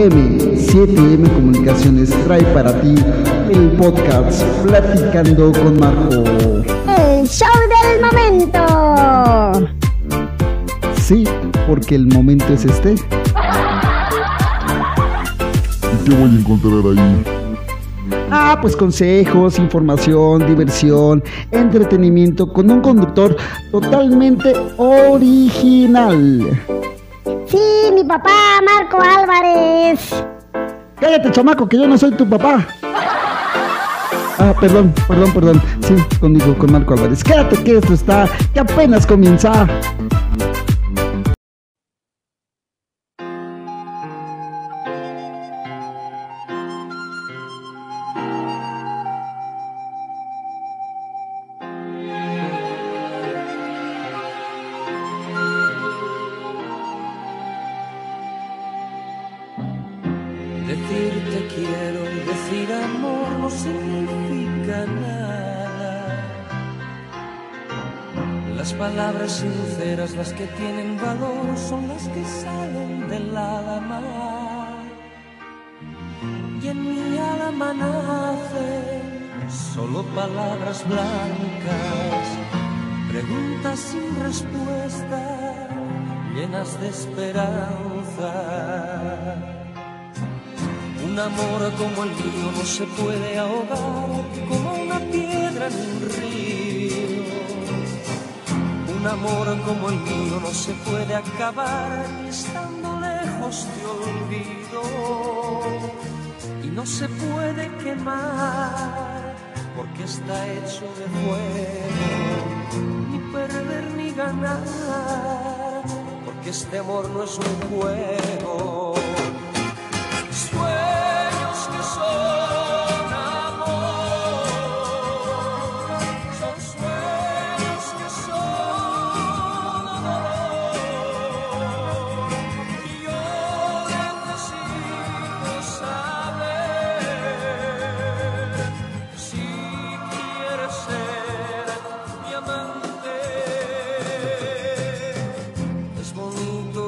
7M, 7M Comunicaciones trae para ti el podcast Platicando con Marco. El show del momento. Sí, porque el momento es este. ¿Y qué voy a encontrar ahí? Ah, pues consejos, información, diversión, entretenimiento con un conductor totalmente original. Sí, mi papá, Marco Álvarez. Cállate, chamaco, que yo no soy tu papá. Ah, perdón, perdón, perdón. Sí, conmigo, con Marco Álvarez. Quédate que esto está, que apenas comienza. Del alma. Y en mi alma nacen solo palabras blancas, preguntas sin respuesta, llenas de esperanza. Un amor como el mío no se puede ahogar como una piedra en un río. Un amor como el mío no se puede acabar estando lejos te olvido. Y no se puede quemar porque está hecho de fuego. Ni perder ni ganar porque este amor no es un juego.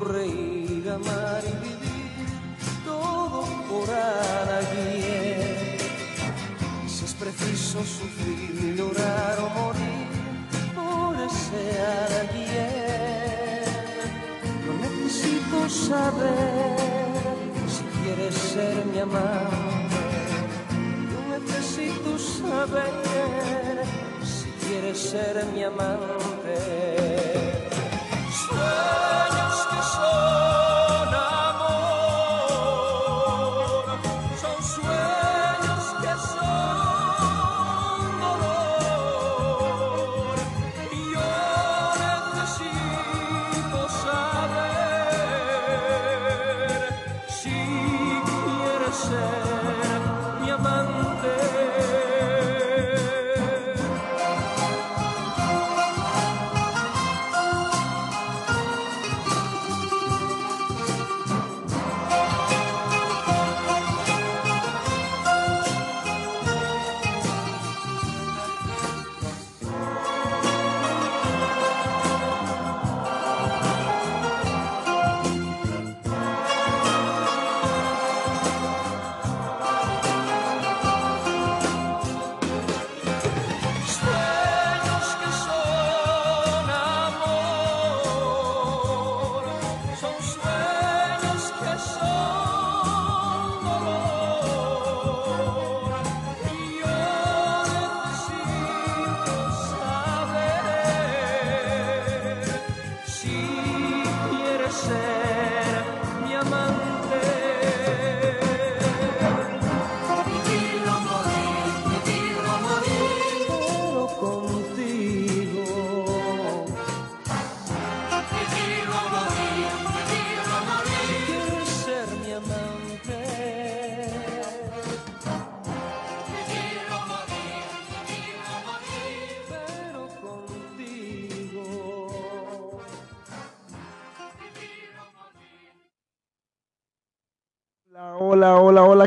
Reír, amar y vivir todo por alguien. Si es preciso sufrir, llorar o morir por ese alguien. No necesito saber si quieres ser mi amante. Yo necesito saber si quieres ser mi amante.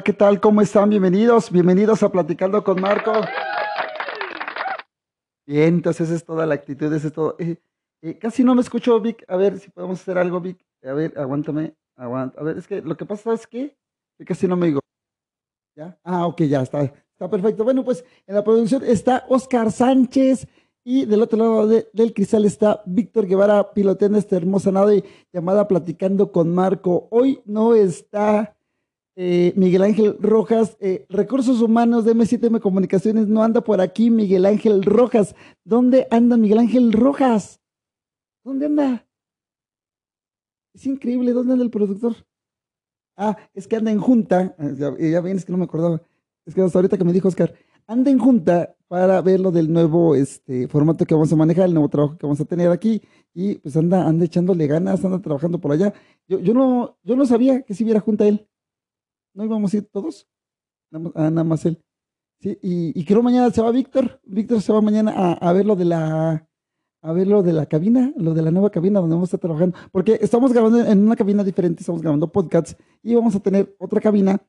¿Qué tal? ¿Cómo están? Bienvenidos, bienvenidos a Platicando con Marco. Bien, entonces esa es toda la actitud, esa es todo. Eh, eh, casi no me escucho, Vic. A ver si podemos hacer algo, Vic. A ver, aguántame, aguanta. A ver, es que lo que pasa es que casi no me digo. ¿Ya? Ah, ok, ya está. Está perfecto. Bueno, pues en la producción está Oscar Sánchez y del otro lado de- del cristal está Víctor Guevara piloteando esta hermosa nave llamada Platicando con Marco. Hoy no está eh, Miguel Ángel Rojas. eh, Recursos Humanos de M7M Comunicaciones no anda por aquí Miguel Ángel Rojas. ¿Dónde anda Miguel Ángel Rojas? ¿Dónde anda? Es increíble, ¿dónde anda el productor? Ah, es que anda en junta. eh, Ya, ya ven, es que no me acordaba. Es que hasta ahorita que me dijo Oscar, anda en junta para ver lo del nuevo este, formato que vamos a manejar, el nuevo trabajo que vamos a tener aquí. Y pues anda, anda echándole ganas, anda trabajando por allá. Yo, yo no, yo no sabía que si hubiera junta él. ¿No íbamos a ir todos? Ah, nada más él. Sí, y, y creo mañana se va Víctor. Víctor se va mañana a, a ver lo de la a ver lo de la cabina, lo de la nueva cabina donde vamos a estar trabajando. Porque estamos grabando en una cabina diferente, estamos grabando podcasts y vamos a tener otra cabina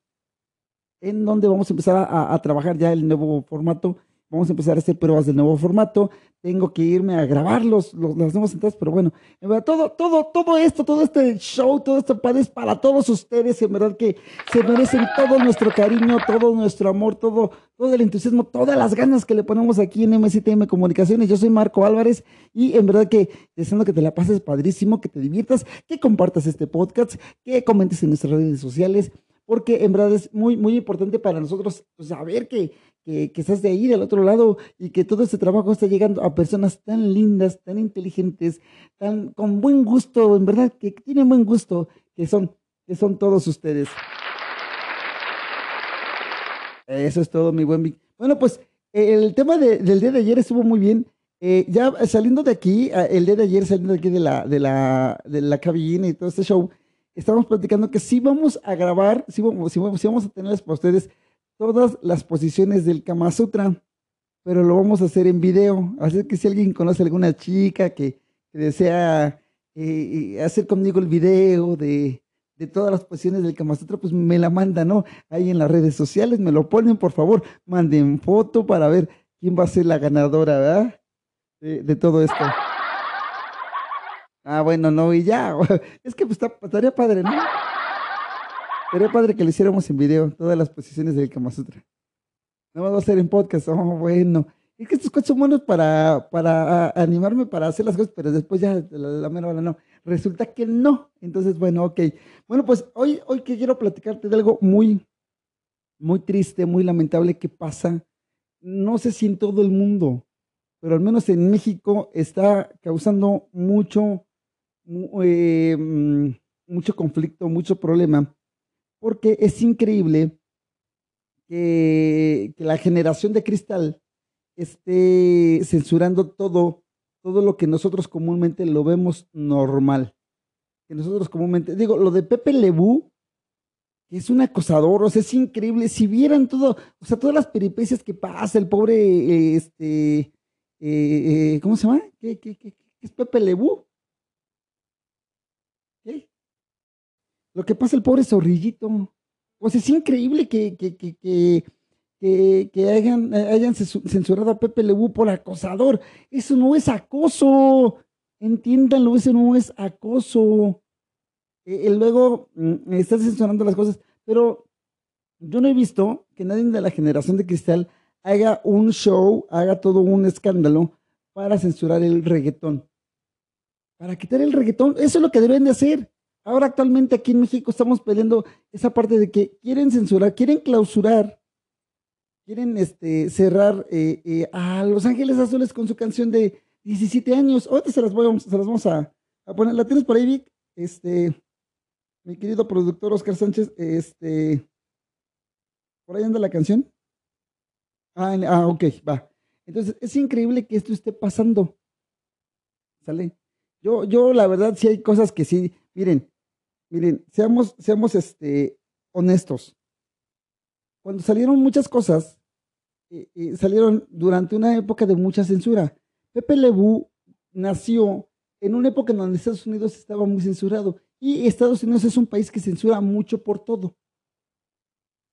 en donde vamos a empezar a, a trabajar ya el nuevo formato. Vamos a empezar a hacer pruebas del nuevo formato. Tengo que irme a grabar los, las nuevas entradas, pero bueno, en verdad, todo, todo, todo esto, todo este show, todo esto padre es para todos ustedes. En verdad que se merecen todo nuestro cariño, todo nuestro amor, todo, todo el entusiasmo, todas las ganas que le ponemos aquí en MCTM Comunicaciones. Yo soy Marco Álvarez y en verdad que deseando que te la pases padrísimo, que te diviertas, que compartas este podcast, que comentes en nuestras redes sociales, porque en verdad es muy, muy importante para nosotros saber que, que, estás de ahí, del otro lado, y que todo este trabajo está llegando a personas tan lindas, tan inteligentes, tan con buen gusto, en verdad, que tienen buen gusto, que son, que son todos ustedes. Eso es todo, mi buen Vic. Bueno, pues el tema de- del día de ayer estuvo muy bien. Eh, ya saliendo de aquí, ah, el día de ayer saliendo de aquí de la, de la, de la cabina y todo este show, estábamos platicando que sí vamos a grabar, sí vamos, sí vamos, sí vamos a tenerles para ustedes todas las posiciones del Kama Sutra, pero lo vamos a hacer en video. Así que si alguien conoce alguna chica que, desea eh, hacer conmigo el video de, de todas las posiciones del Kama Sutra, pues me la manda, ¿no? Ahí en las redes sociales, me lo ponen, por favor, manden foto para ver quién va a ser la ganadora, ¿verdad? De, de todo esto. Ah, bueno, no, y ya. Es que pues, estaría padre, ¿no? Estaría padre que lo hiciéramos en video, todas las posiciones del Kama Sutra. No va a ser en podcast. Oh, bueno. Es que estos cuatro son buenos para, para ah, animarme para hacer las cosas, pero después ya, la, la mera hora no. Resulta que no. Entonces, bueno, ok. Bueno, pues hoy, hoy quiero platicarte de algo muy, muy triste, muy lamentable que pasa. No sé si en todo el mundo, pero al menos en México está causando mucho, mu- eh, mm, mucho conflicto, mucho problema, porque es increíble que, la generación de cristal esté censurando todo, todo lo que nosotros comúnmente lo vemos normal. Que nosotros comúnmente, digo, lo de Pepe Lebú, que es un acosador, o sea, es increíble. Si vieran todo, o sea, todas las peripecias que pasa, el pobre, este, eh, eh, ¿cómo se llama? ¿Qué, qué, qué, qué es Pepe Lebú? ¿Qué? Lo que pasa el pobre zorrillito. Sea, es increíble que, que, que, que, hayan, hayan censu- censurado a Pepe Lebú por acosador. Eso no es acoso. Entiéndanlo, eso no es acoso. Eh, luego mm, está censurando las cosas, pero yo no he visto que nadie de la generación de cristal haga un show, haga todo un escándalo para censurar el reggaetón. Para quitar el reggaetón, eso es lo que deben de hacer. Ahora actualmente aquí en México estamos peleando esa parte de que quieren censurar, quieren clausurar, quieren este, cerrar eh, eh, a Los Ángeles Azules con su canción de 17 años. Ahorita se las, voy, las vamos a, a poner. ¿La tienes por ahí, Vic? Este, mi querido productor Oscar Sánchez, este, ¿por ahí anda la canción? Ah, ah, ok, va. Entonces, es increíble que esto esté pasando. ¿Sale? Yo, yo, la verdad, sí hay cosas que sí, miren, miren, seamos, seamos, este, honestos. Cuando salieron muchas cosas, eh, eh, salieron durante una época de mucha censura. Pepe Lebú nació en una época en donde Estados Unidos estaba muy censurado y Estados Unidos es un país que censura mucho por todo.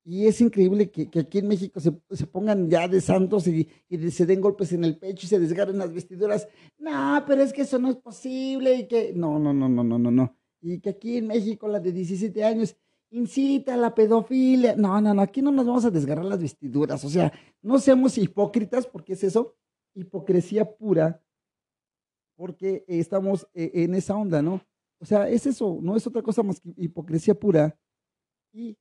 Y es increíble que, que aquí en México se, se pongan ya de santos y, y se den golpes en el pecho y se desgarren las vestiduras. No, pero es que eso no es posible y que... No, no, no, no, no, no, no. Y que aquí en México la de 17 años incita a la pedofilia. No, no, no, aquí no nos vamos a desgarrar las vestiduras. O sea, no seamos hipócritas, porque es eso, hipocresía pura, porque estamos eh, en esa onda, ¿no? O sea, es eso, no es otra cosa más que hipocresía pura. Y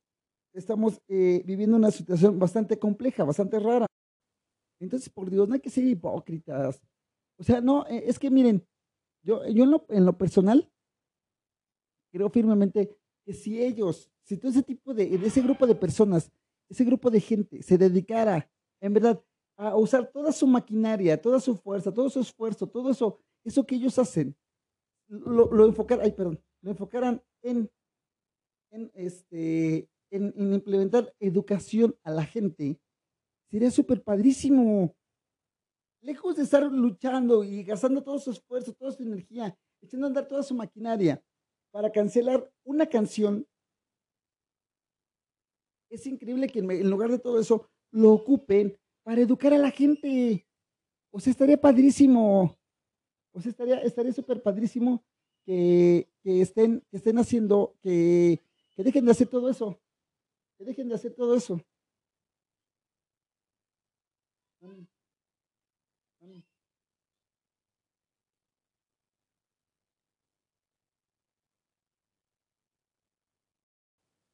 estamos eh, viviendo una situación bastante compleja, bastante rara. Entonces, por Dios, no hay que ser hipócritas. O sea, no, eh, es que miren, yo, yo en, lo, en lo personal creo firmemente que si ellos, si todo ese tipo de, ese grupo de personas, ese grupo de gente se dedicara, en verdad, a usar toda su maquinaria, toda su fuerza, todo su esfuerzo, todo eso, eso que ellos hacen, lo, lo enfocaran, ay, perdón, lo enfocaran en, este, en implementar educación a la gente, sería súper padrísimo. Lejos de estar luchando y gastando todo su esfuerzo, toda su energía, echando a andar toda su maquinaria para cancelar una canción, es increíble que en lugar de todo eso lo ocupen para educar a la gente. O sea, estaría padrísimo. O sea, estaría estaría súper padrísimo que, que estén, que estén haciendo, que, que dejen de hacer todo eso. Que dejen de hacer todo eso.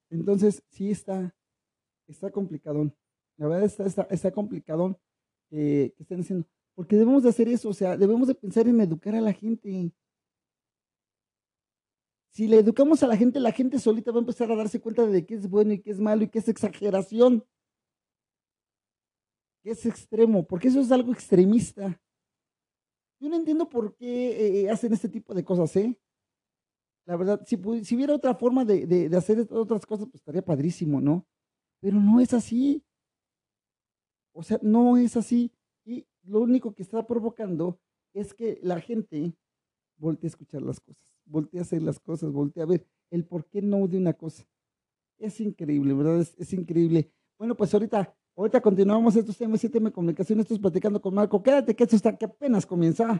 Entonces, sí está, está complicadón. La verdad está, está, está complicadón que, que estén haciendo. Porque debemos de hacer eso, o sea, debemos de pensar en educar a la gente. Si le educamos a la gente, la gente solita va a empezar a darse cuenta de qué es bueno y qué es malo y qué es exageración. Que es extremo, porque eso es algo extremista. Yo no entiendo por qué eh, hacen este tipo de cosas, ¿eh? La verdad, si, si hubiera otra forma de, de- de hacer otras cosas, pues estaría padrísimo, ¿no? Pero no es así. O sea, no es así. Y lo único que está provocando es que la gente voltee a escuchar las cosas, voltee a hacer las cosas, voltee a ver el por qué no de una cosa. Es increíble, ¿verdad? Es, es increíble. Bueno, pues ahorita, ahorita continuamos estos temas, 7M Comunicación, estos platicando con Marco. Quédate que esto está que apenas comienza.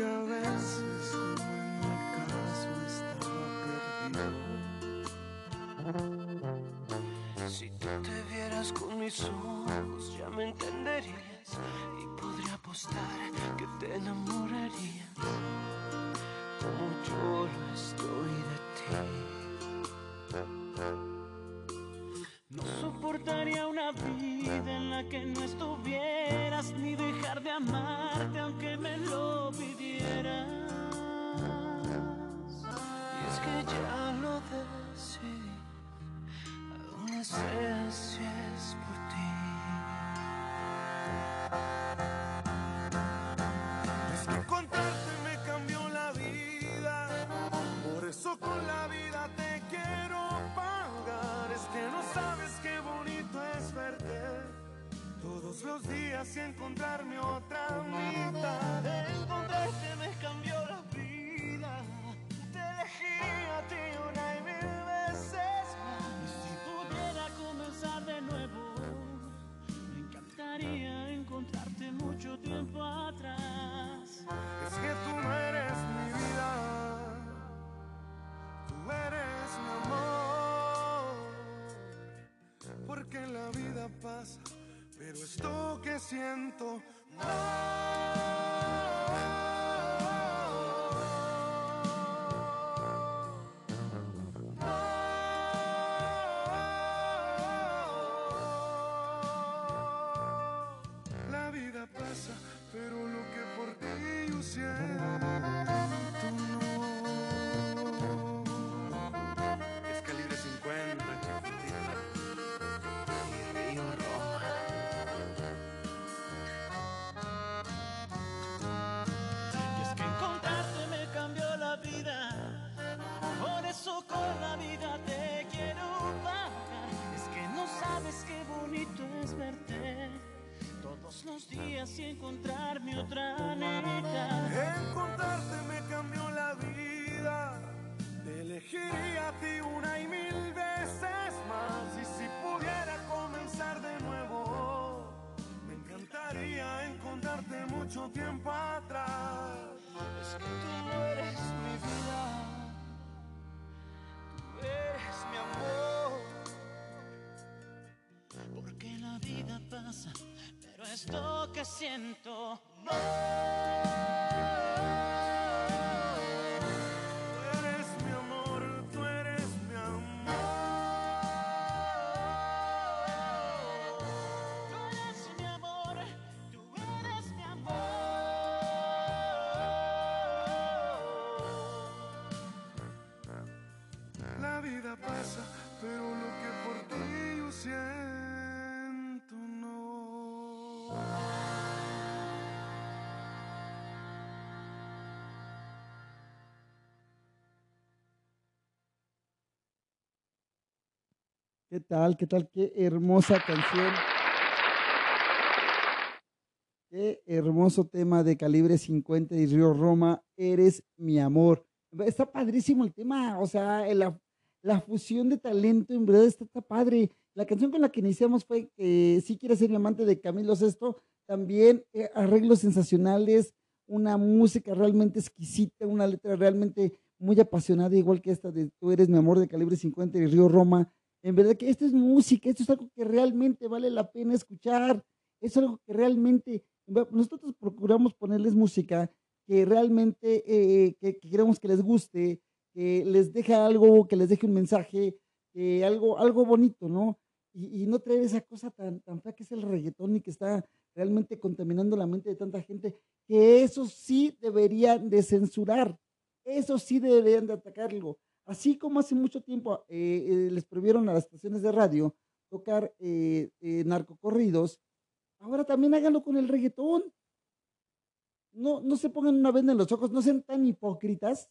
Que a veces, como en mi caso, estaba perdido. Si tú te vieras con mis ojos, ya me entenderías y podría apostar que te enamorarías como yo lo estoy de ti. No soportaría una vida en la que no estuvieras ni dejar de amarte sé es por ti. Es que contarte me cambió la vida, por eso con la vida te quiero pagar. Es que no sabes qué bonito es verte todos los días y encontrarme Porque la vida pasa, pero esto que siento. La vida pasa, pero lo que por ti yo siento así encontrar mi otra neta. Encontrarte me cambió la vida. Te elegiría a ti una y mil veces más. Y si pudiera comenzar de nuevo, me encantaría encontrarte mucho tiempo atrás. Es que tú eres mi vida, tú eres mi amor. Porque la vida pasa, pero esto que siento. ¿Qué tal? ¿Qué tal? Qué hermosa canción. Qué hermoso tema de calibre 50 y Río Roma. Eres mi amor. Está padrísimo el tema. O sea, la, la fusión de talento en verdad está, está padre. La canción con la que iniciamos fue que Si quieres ser mi amante de Camilo Sesto. También eh, arreglos sensacionales, una música realmente exquisita, una letra realmente muy apasionada, igual que esta de Tú eres mi amor de calibre 50 y Río Roma. En verdad que esto es música, esto es algo que realmente vale la pena escuchar, es algo que realmente, nosotros procuramos ponerles música que realmente, eh, que, que queremos que les guste, que les deje algo, que les deje un mensaje, algo, algo bonito, ¿no? Y, y no traer esa cosa tan, tan fea que es el reggaetón y que está realmente contaminando la mente de tanta gente, que eso sí deberían de censurar, eso sí deberían de atacarlo. Así como hace mucho tiempo eh, eh, les prohibieron a las estaciones de radio tocar eh, narcocorridos, ahora también háganlo con el reggaetón. No, no se pongan una venda en los ojos, no sean tan hipócritas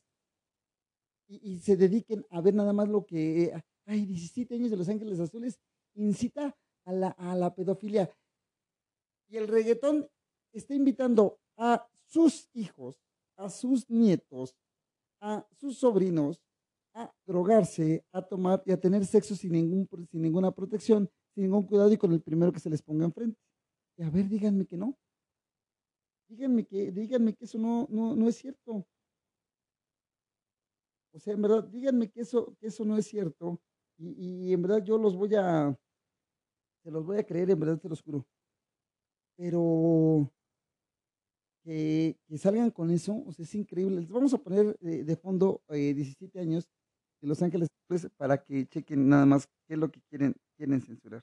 y, y se dediquen a ver nada más lo que, ay, 17 años de Los Ángeles Azules incita a la, a la pedofilia. Y el reggaetón está invitando a sus hijos, a sus nietos, a sus sobrinos a drogarse, a tomar y a tener sexo sin, ningún, sin ninguna protección, sin ningún cuidado y con el primero que se les ponga enfrente. Y a ver, díganme que no. Díganme que, díganme que eso no, no, no es cierto. O sea, en verdad, díganme que eso, que eso no es cierto. Y, y en verdad yo los voy a, se los voy a creer, en verdad te los juro. Pero que, salgan con eso, o sea, es increíble. Les vamos a poner eh, de fondo eh, 17 años de Los Ángeles pues, para que chequen nada más qué es lo que quieren, quieren censurar.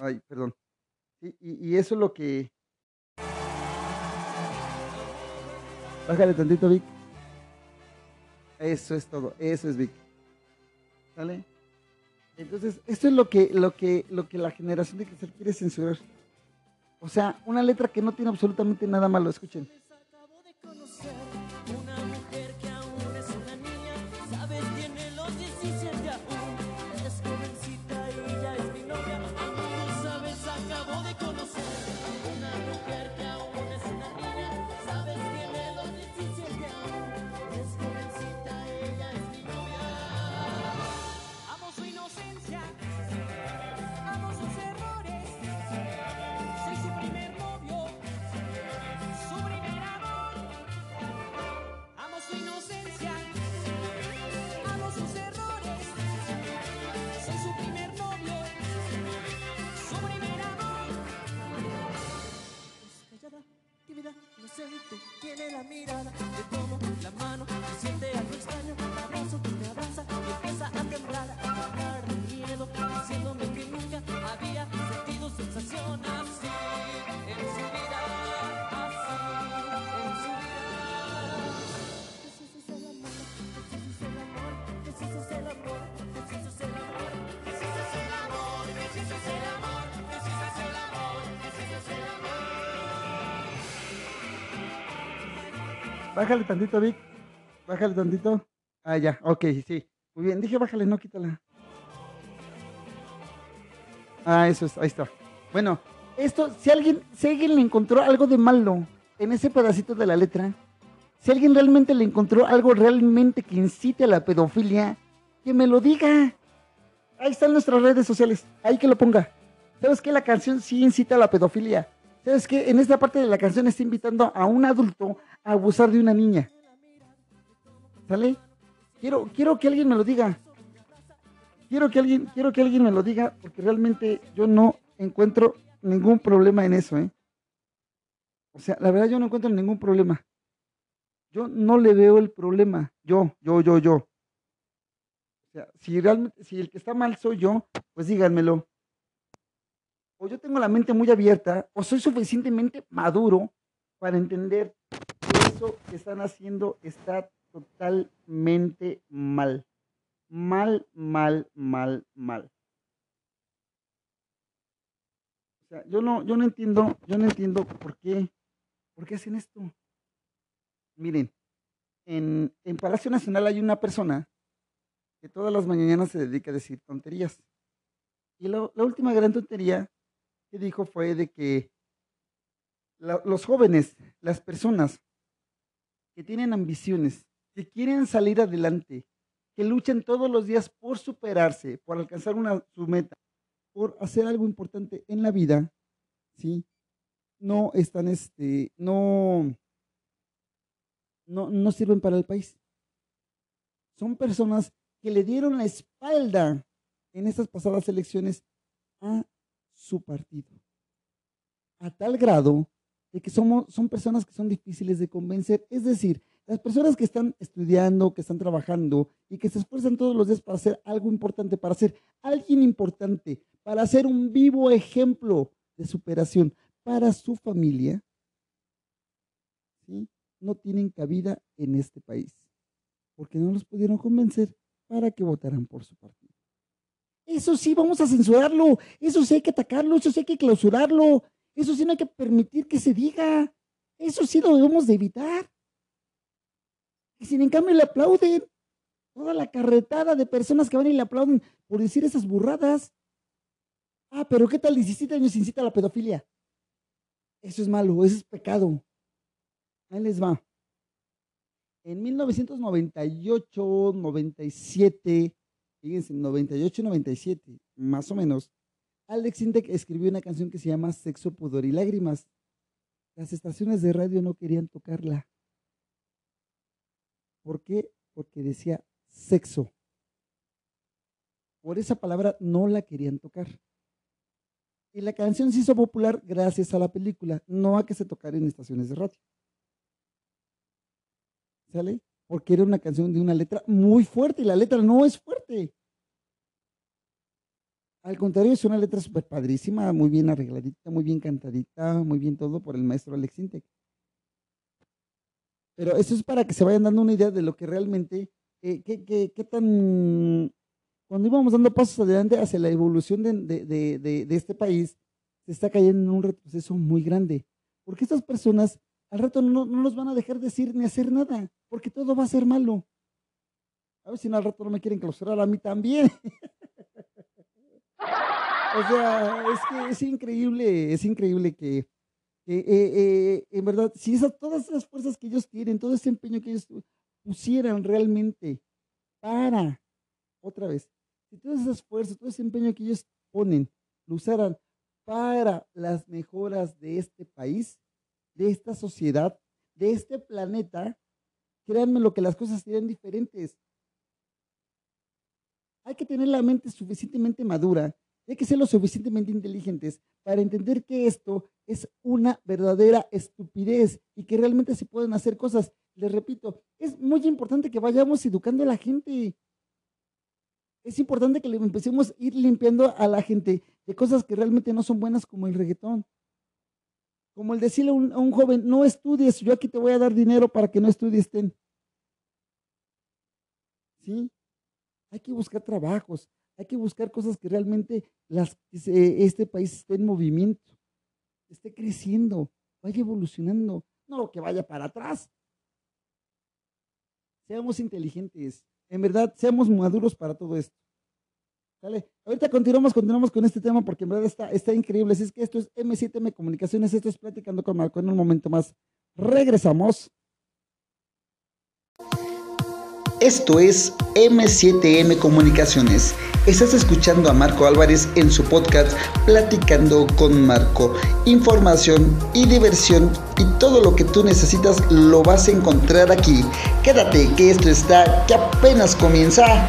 Ay, perdón. Y eso es lo que... Bájale tantito, Vic. Eso es todo, eso es Vic. ¿Sale? Entonces, esto es lo que, lo que, lo que la generación de Cristal quiere censurar. O sea, una letra que no tiene absolutamente nada malo, escuchen. Tiene la mirada, le tomo la mano, se siente algo extraño, abrazo, Bájale tantito, Vic. Bájale tantito. Ah, ya, ok, sí. Muy bien, dije bájale, no quítala. Ah, eso es, ahí está. Bueno, esto, si alguien, si alguien le encontró algo de malo en ese pedacito de la letra, si alguien realmente le encontró algo realmente que incite a la pedofilia, que me lo diga. Ahí están nuestras redes sociales, ahí que lo ponga. ¿Sabes qué? La canción sí incita a la pedofilia. ¿Sabes qué? En esta parte de la canción está invitando a un adulto a abusar de una niña. ¿Sale? Quiero, quiero que alguien me lo diga. Quiero que alguien, quiero que alguien me lo diga, porque realmente yo no encuentro ningún problema en eso, ¿eh? O sea, la verdad yo no encuentro ningún problema. Yo no le veo el problema. Yo, yo, yo, yo. O sea, si realmente, si el que está mal soy yo, pues díganmelo. O yo tengo la mente muy abierta, o soy suficientemente maduro para entender que eso que están haciendo está totalmente mal. Mal, mal, mal, mal. O sea, yo no, yo no entiendo, yo no entiendo por qué, por qué hacen esto. Miren, en, en Palacio Nacional hay una persona que todas las mañanas se dedica a decir tonterías. Y la última gran tontería dijo fue de que los jóvenes, las personas que tienen ambiciones, que quieren salir adelante, que luchan todos los días por superarse, por alcanzar una, su meta, por hacer algo importante en la vida, ¿sí? No están, este, no, no, no sirven para el país. Son personas que le dieron la espalda en estas pasadas elecciones a su partido. A tal grado de que somos, son personas que son difíciles de convencer. Es decir, las personas que están estudiando, que están trabajando y que se esfuerzan todos los días para hacer algo importante, para ser alguien importante, para ser un vivo ejemplo de superación para su familia, no tienen cabida en este país, porque no los pudieron convencer para que votaran por su partido. Eso sí, vamos a censurarlo, eso sí hay que atacarlo, eso sí hay que clausurarlo, eso sí no hay que permitir que se diga, eso sí lo debemos de evitar. Y sin en cambio le aplauden, toda la carretada de personas que van y le aplauden por decir esas burradas. Ah, pero ¿qué tal 17 años incita a la pedofilia? Eso es malo, eso es pecado. Ahí les va. En 1998, 97, fíjense, 98, 97, más o menos, Alex Intec escribió una canción que se llama Sexo, Pudor y Lágrimas. Las estaciones de radio no querían tocarla. ¿Por qué? Porque decía sexo. Por esa palabra no la querían tocar. Y la canción se hizo popular gracias a la película, no a que se tocara en estaciones de radio. ¿Sale? Porque era una canción de una letra muy fuerte y la letra no es fuerte. Al contrario, es una letra súper padrísima, muy bien arregladita, muy bien cantadita, muy bien todo por el maestro Alex Intec. Pero eso es para que se vayan dando una idea de lo que realmente, eh, qué, qué- qué tan, cuando íbamos dando pasos adelante hacia la evolución de, este país, se está cayendo en un retroceso muy grande. Porque estas personas al rato no, no nos van a dejar decir ni hacer nada, porque todo va a ser malo. A ver si al rato no me quieren clausurar a mí también. o sea, es que es increíble, es increíble que, que, eh, eh, en verdad, si esas, todas esas fuerzas que ellos tienen, todo ese empeño que ellos pusieran realmente para, otra vez, si todas esas fuerzas, todo ese empeño que ellos ponen, lo usaran para las mejoras de este país, de esta sociedad, de este planeta, créanme lo que las cosas serían diferentes. Hay que tener la mente suficientemente madura, hay que ser lo suficientemente inteligentes para entender que esto es una verdadera estupidez y que realmente se pueden hacer cosas. Les repito, es muy importante que vayamos educando a la gente. Es importante que le empecemos a ir limpiando a la gente de cosas que realmente no son buenas como el reggaetón. Como el decirle a un, joven, no estudies, yo aquí te voy a dar dinero para que no estudies. ¿Sí? Hay que buscar trabajos, hay que buscar cosas que realmente las, este país esté en movimiento, esté creciendo, vaya evolucionando, no que vaya para atrás. Seamos inteligentes, en verdad, seamos maduros para todo esto. ¿Sale? Ahorita continuamos, continuamos con este tema porque en verdad está, está increíble. Así es que esto es M7M Comunicaciones, esto es Platicando con Marco. En un momento más regresamos. Esto es M7M Comunicaciones. Estás escuchando a Marco Álvarez en su podcast Platicando con Marco. Información y diversión y todo lo que tú necesitas lo vas a encontrar aquí. Quédate que esto está que apenas comienza.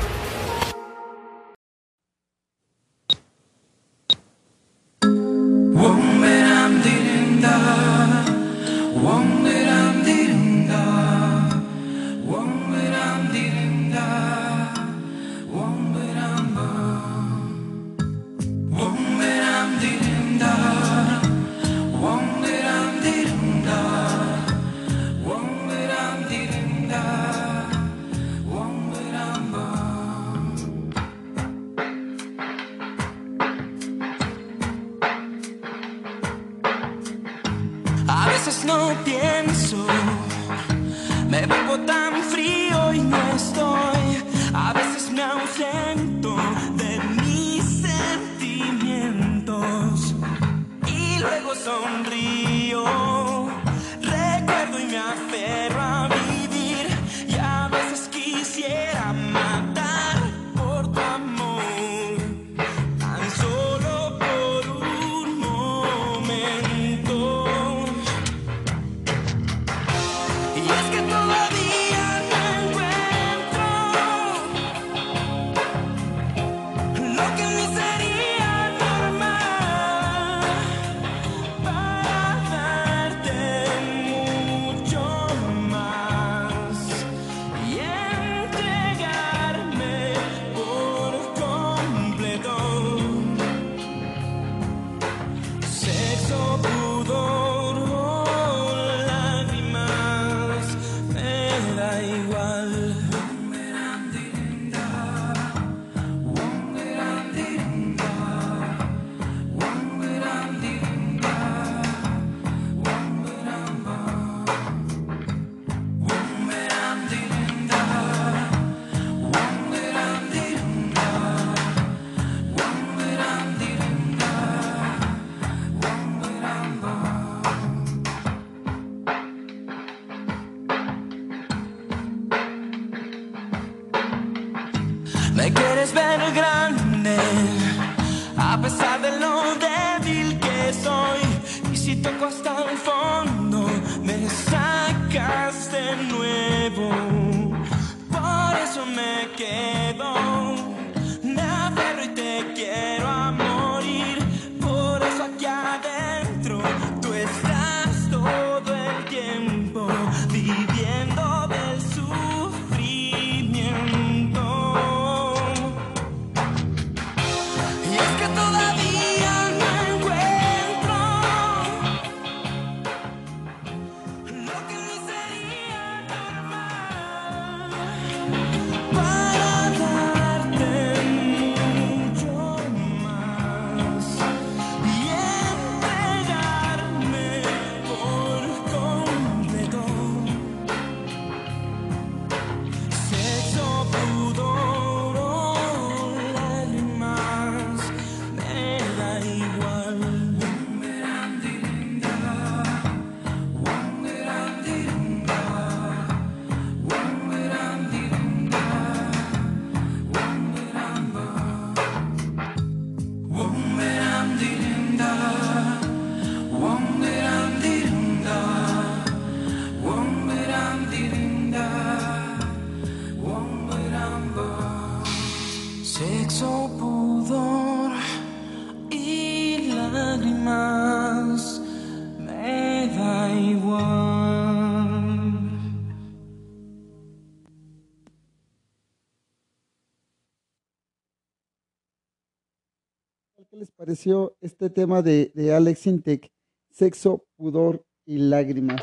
¿Qué les pareció este tema de, de Alex Intec? Sexo, pudor y lágrimas.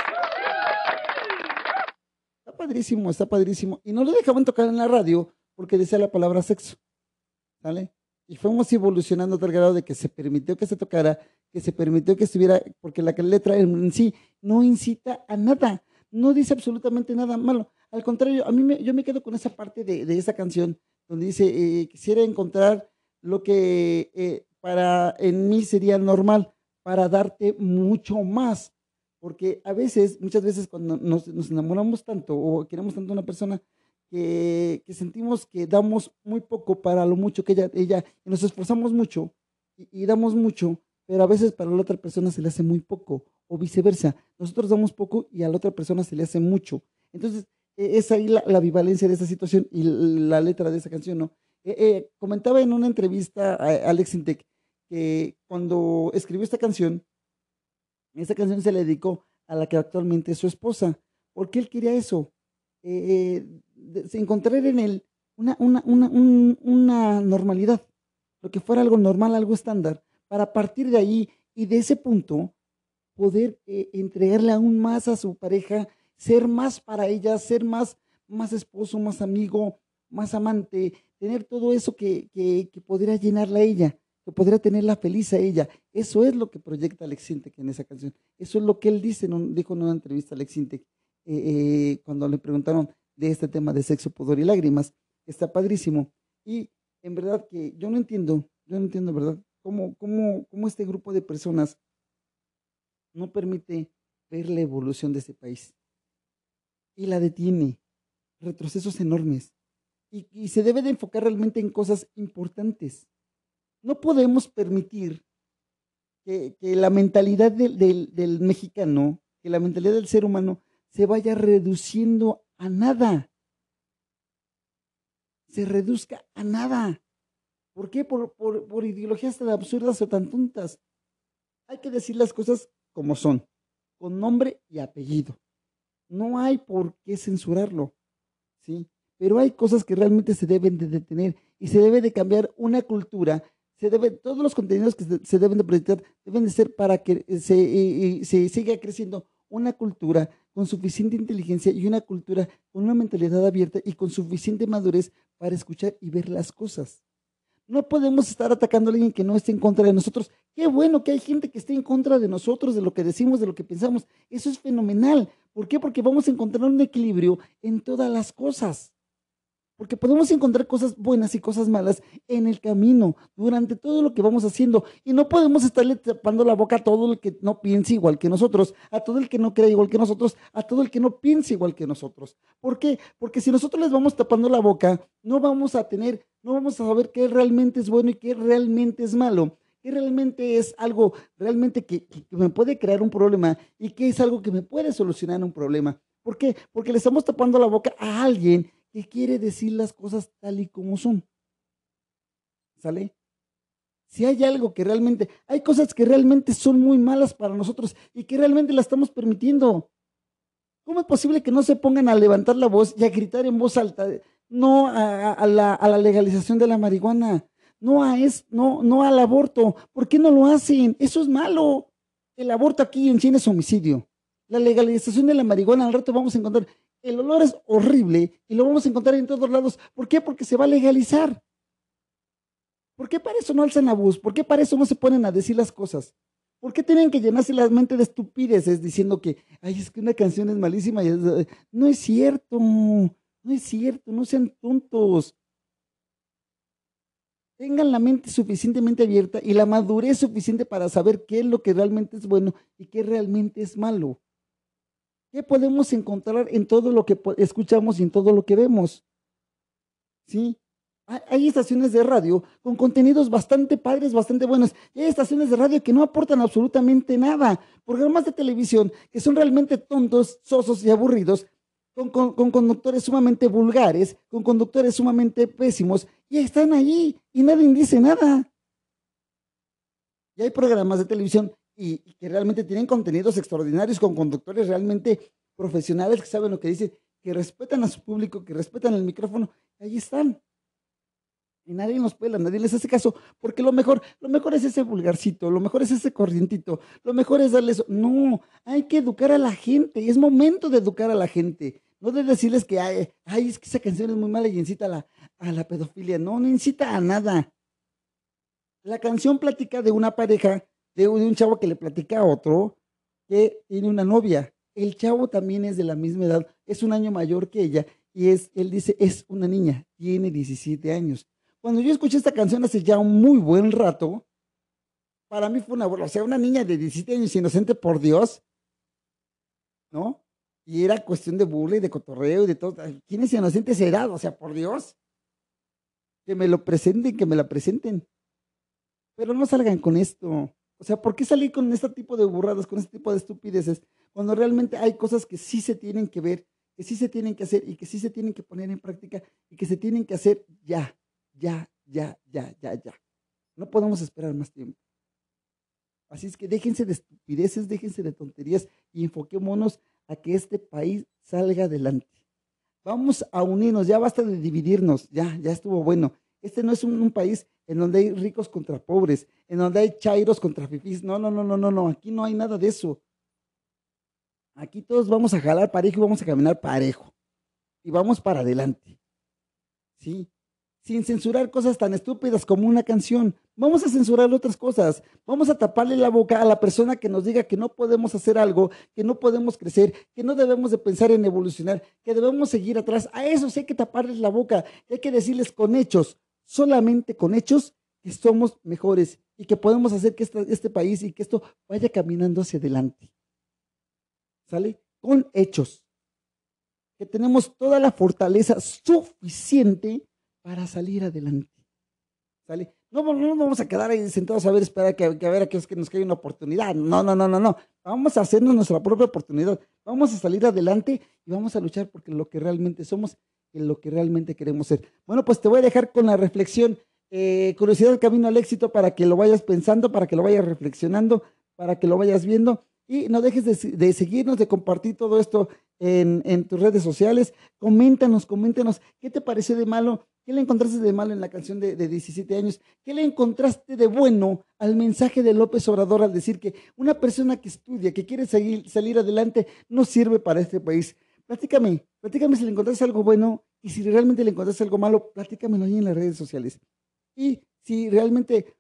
Está padrísimo, está padrísimo. Y no lo dejaban tocar en la radio porque decía la palabra sexo. ¿Sale? Y fuimos evolucionando a tal grado de que se permitió que se tocara, que se permitió que estuviera, porque la letra en sí no incita a nada, no dice absolutamente nada malo. Al contrario, a mí me- yo me quedo con esa parte de, de esa canción donde dice, eh, quisiera encontrar lo que eh, para en mí sería normal, para darte mucho más. Porque a veces, muchas veces cuando nos, nos enamoramos tanto o queremos tanto a una persona, que, sentimos que damos muy poco para lo mucho que ella, ella y nos esforzamos mucho y, damos mucho, pero a veces para la otra persona se le hace muy poco o viceversa. Nosotros damos poco y a la otra persona se le hace mucho. Entonces, eh, es ahí la, la de esa situación y la letra de esa canción, ¿no? Eh, eh, comentaba en una entrevista a Alex Intec que cuando escribió esta canción, esta canción se le dedicó a la que actualmente es su esposa, porque él quería eso, eh, eh, encontrar en él una, una, una, un- una normalidad, lo que fuera algo normal, algo estándar, para partir de ahí y de ese punto poder eh, entregarle aún más a su pareja, ser más para ella, ser más, más esposo, más amigo, más amante, tener todo eso que, que, que podría llenarla a ella, que podría tenerla feliz a ella. Eso es lo que proyecta Alex Sintek en esa canción. Eso es lo que él dice, dijo en una entrevista a Alex Sintek, eh, eh, cuando le preguntaron de este tema de sexo, pudor y lágrimas. Está padrísimo. Y en verdad que yo no entiendo, yo no entiendo, ¿verdad? Cómo, cómo, cómo este grupo de personas no permite ver la evolución de este país. Y la detiene. Retrocesos enormes. Y, y se debe de enfocar realmente en cosas importantes. No podemos permitir que, la mentalidad del mexicano, que la mentalidad del ser humano se vaya reduciendo a nada. Se reduzca a nada. ¿Por qué? Por, por, por ideologías tan absurdas o tan tontas. Hay que decir las cosas como son, con nombre y apellido. No hay por qué censurarlo, ¿sí? Pero hay cosas que realmente se deben de detener y se debe de cambiar una cultura. Se debe, todos los contenidos que se, deben de proyectar deben de ser para que se, se siga creciendo una cultura con suficiente inteligencia y una cultura con una mentalidad abierta y con suficiente madurez para escuchar y ver las cosas. No podemos estar atacando a alguien que no esté en contra de nosotros. Qué bueno que hay gente que esté en contra de nosotros, de lo que decimos, de lo que pensamos. Eso es fenomenal. ¿Por qué? Porque vamos a encontrar un equilibrio en todas las cosas. Porque podemos encontrar cosas buenas y cosas malas en el camino, durante todo lo que vamos haciendo. Y no podemos estarle tapando la boca a todo el que no piense igual que nosotros, a todo el que no crea igual que nosotros, a todo el que no piense igual que nosotros. ¿Por qué? Porque si nosotros les vamos tapando la boca, no vamos a tener, no vamos a saber qué realmente es bueno y qué realmente es malo. Qué realmente es algo realmente que, que- que me puede crear un problema y qué es algo que me puede solucionar un problema. ¿Por qué? Porque le estamos tapando la boca a alguien que quiere decir las cosas tal y como son. ¿Sale? Si hay algo que realmente, hay cosas que realmente son muy malas para nosotros y que realmente las estamos permitiendo. ¿Cómo es posible que no se pongan a levantar la voz y a gritar en voz alta, no a, la, a la legalización de la marihuana, no a es, no, no al aborto? ¿Por qué no lo hacen? Eso es malo. El aborto aquí en China es homicidio. La legalización de la marihuana al rato vamos a encontrar. El olor es horrible y lo vamos a encontrar en todos lados. ¿Por qué? Porque se va a legalizar. ¿Por qué para eso no alzan la voz? ¿Por qué para eso no se ponen a decir las cosas? ¿Por qué tienen que llenarse la mente de estupideces diciendo que, ay, es que una canción es malísima? y es- No es cierto, no es cierto, no sean tontos. Tengan la mente suficientemente abierta y la madurez suficiente para saber qué es lo que realmente es bueno y qué realmente es malo. ¿Qué podemos encontrar en todo lo que escuchamos y en todo lo que vemos? ¿Sí? Hay- estaciones de radio con contenidos bastante padres, bastante buenos. Y hay estaciones de radio que no aportan absolutamente nada. Programas de televisión que son realmente tontos, sosos y aburridos, con- con conductores sumamente vulgares, con conductores sumamente pésimos, y están allí y nadie dice nada. Y hay programas de televisión y, que realmente tienen contenidos extraordinarios con conductores realmente profesionales que saben lo que dicen, que respetan a su público, que respetan el micrófono. Ahí están. Y nadie nos pela, nadie les hace caso, porque lo mejor, lo mejor es ese vulgarcito, lo mejor es ese corrientito, lo mejor es darles, no, hay que educar a la gente, es momento de educar a la gente, no de decirles que, ay, ay, es que esa canción es muy mala y incita a la, a la pedofilia, no, no incita a nada. La canción platica de una pareja, de, un- chavo que le platica a otro que tiene una novia. El chavo también es de la misma edad, es un año mayor que ella, y es, él dice, es una niña, tiene 17 años. Cuando yo escuché esta canción hace ya un muy buen rato, para mí fue una. O sea, una niña de 17 años inocente, por Dios, ¿no? Y era cuestión de burla y de cotorreo y de todo. ¿Quién es inocente esa edad? O sea, por Dios. Que me lo presenten, que me la presenten. Pero no salgan con esto. O sea, ¿por qué salir con este tipo de burradas, con este tipo de estupideces, cuando realmente hay cosas que sí se tienen que ver, que sí se tienen que hacer y que sí se tienen que poner en práctica y que se tienen que hacer ya, ya, ya, ya, ya, ya. No podemos esperar más tiempo. Así es que déjense de estupideces, déjense de tonterías y enfoquémonos a que este país salga adelante. Vamos a unirnos, ya basta de dividirnos, ya, ya estuvo bueno. Este no es un, un país en donde hay ricos contra pobres, en donde hay chairos contra fifís. No, no, no, no, no, no, aquí no hay nada de eso. Aquí todos vamos a jalar parejo y vamos a caminar parejo. Y vamos para adelante. ¿Sí? Sin censurar cosas tan estúpidas como una canción. Vamos a censurar otras cosas. Vamos a taparle la boca a la persona que nos diga que no podemos hacer algo, que no podemos crecer, que no debemos de pensar en evolucionar, que debemos seguir atrás. A eso sí hay que taparles la boca. Hay que decirles con hechos, solamente con hechos, que somos mejores y que podemos hacer que este país y que esto vaya caminando hacia adelante. ¿Sale? Con hechos. Que tenemos toda la fortaleza suficiente para salir adelante. ¿Sale? No, no vamos a quedar ahí sentados a ver, esperar que, que a ver a qué es que nos cae una oportunidad. No, no, no, no, no. Vamos a hacernos nuestra propia oportunidad. Vamos a salir adelante y vamos a luchar porque lo que realmente somos y lo que realmente queremos ser. Bueno, pues te voy a dejar con la reflexión, eh, curiosidad camino al éxito para que lo vayas pensando, para que lo vayas reflexionando, para que lo vayas viendo y no dejes de, se- de seguirnos, de compartir todo esto en, tus redes sociales. Coméntanos, coméntanos, ¿qué te pareció de malo? ¿Qué le encontraste de malo en la canción de, de 17 años? ¿Qué le encontraste de bueno al mensaje de López Obrador al decir que una persona que estudia, que quiere salir adelante, no sirve para este país? Platícame, platícame si le encontraste algo bueno y si realmente le encontraste algo malo, platícamelo ahí en las redes sociales. Y si realmente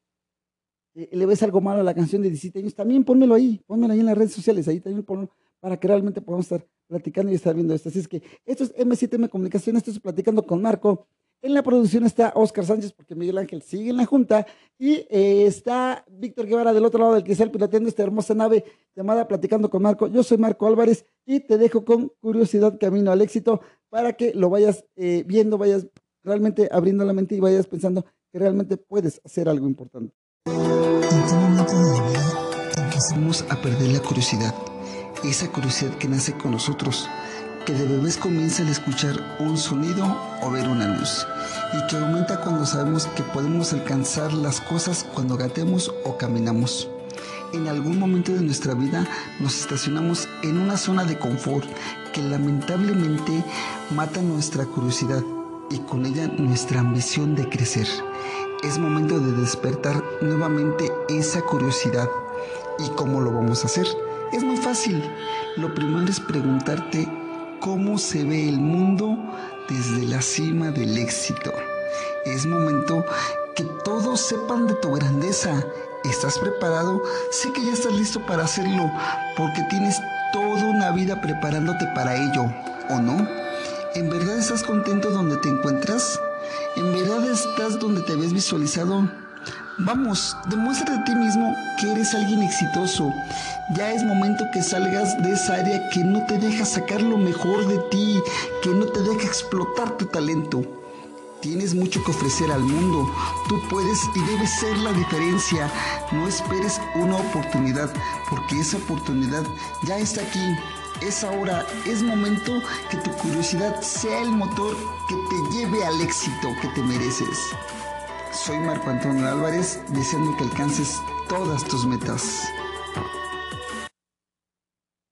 eh, le ves algo malo a la canción de 17 años, también pónmelo ahí, pónmelo ahí en las redes sociales, ahí también ponlo para que realmente podamos estar platicando y estar viendo esto. Así es que esto es M7M Comunicación, esto es Platicando con Marco. En la producción está Oscar Sánchez, porque Miguel Ángel sigue en la junta, y eh, está Víctor Guevara del otro lado del cristal piloteando esta hermosa nave llamada Platicando con Marco. Yo soy Marco Álvarez y te dejo con curiosidad camino al éxito para que lo vayas eh, viendo, vayas realmente abriendo la mente y vayas pensando que realmente puedes hacer algo importante. Empezamos a perder la curiosidad, esa curiosidad que nace con nosotros, que de bebés comienza al escuchar un sonido o ver una luz, y que aumenta cuando sabemos que podemos alcanzar las cosas cuando gateamos o caminamos. En algún momento de nuestra vida nos estacionamos en una zona de confort que lamentablemente mata nuestra curiosidad y con ella nuestra ambición de crecer. Es momento de despertar nuevamente esa curiosidad. ¿Y cómo lo vamos a hacer? Es muy fácil. Lo primero es preguntarte cómo se ve el mundo desde la cima del éxito. Es momento que todos sepan de tu grandeza. ¿Estás preparado? Sé que ya estás listo para hacerlo porque tienes toda una vida preparándote para ello, ¿o no? ¿En verdad estás contento donde te encuentras? ¿En verdad estás donde te ves visualizado? Vamos, demuestra de ti mismo que eres alguien exitoso. Ya es momento que salgas de esa área que no te deja sacar lo mejor de ti, que no te deja explotar tu talento. Tienes mucho que ofrecer al mundo. Tú puedes y debes ser la diferencia. No esperes una oportunidad, porque esa oportunidad ya está aquí. Es ahora, es momento que tu curiosidad sea el motor que te lleve al éxito que te mereces. Soy Marco Antonio Álvarez, deseando que alcances todas tus metas.